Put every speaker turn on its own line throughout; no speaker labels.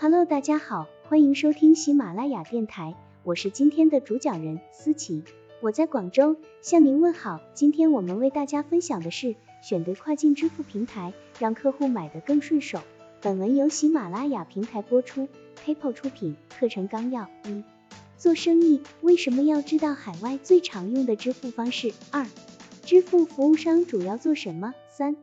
Hello，大家好，欢迎收听喜马拉雅电台，我是今天的主讲人思琪，我在广州向您问好。今天我们为大家分享的是选对跨境支付平台，让客户买得更顺手。本文由喜马拉雅平台播出，PayPal 出品。课程纲要：一、做生意为什么要知道海外最常用的支付方式？二、支付服务商主要做什么？三、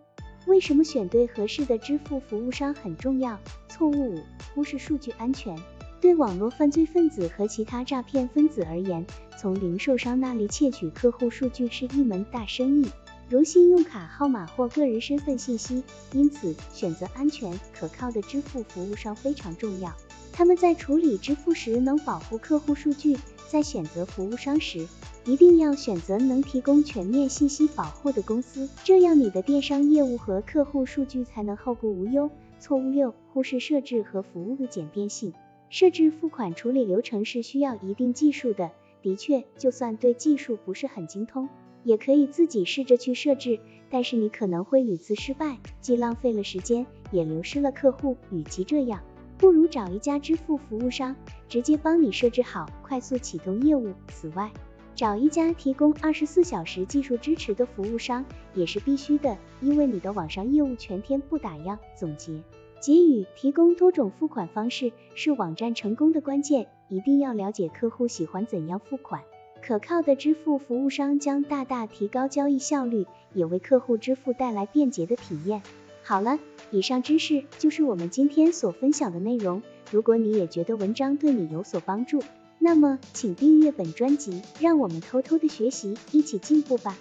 为什么选对合适的支付服务商很重要？错误五，忽视数据安全。对网络犯罪分子和其他诈骗分子而言，从零售商那里窃取客户数据是一门大生意，如信用卡号码或个人身份信息。因此，选择安全可靠的支付服务商非常重要。他们在处理支付时能保护客户数据。在选择服务商时，一定要选择能提供全面信息保护的公司，这样你的电商业务和客户数据才能后顾无忧。错误六，忽视设置和服务的简便性。设置付款处理流程是需要一定技术的。的确，就算对技术不是很精通，也可以自己试着去设置，但是你可能会屡次失败，既浪费了时间，也流失了客户。与其这样，不如找一家支付服务商，直接帮你设置好，快速启动业务。此外，找一家提供二十四小时技术支持的服务商也是必须的，因为你的网上业务全天不打烊。总结。给予提供多种付款方式是网站成功的关键，一定要了解客户喜欢怎样付款。可靠的支付服务商将大大提高交易效率，也为客户支付带来便捷的体验。好了，以上知识就是我们今天所分享的内容。如果你也觉得文章对你有所帮助，那么请订阅本专辑，让我们偷偷的学习，一起进步吧。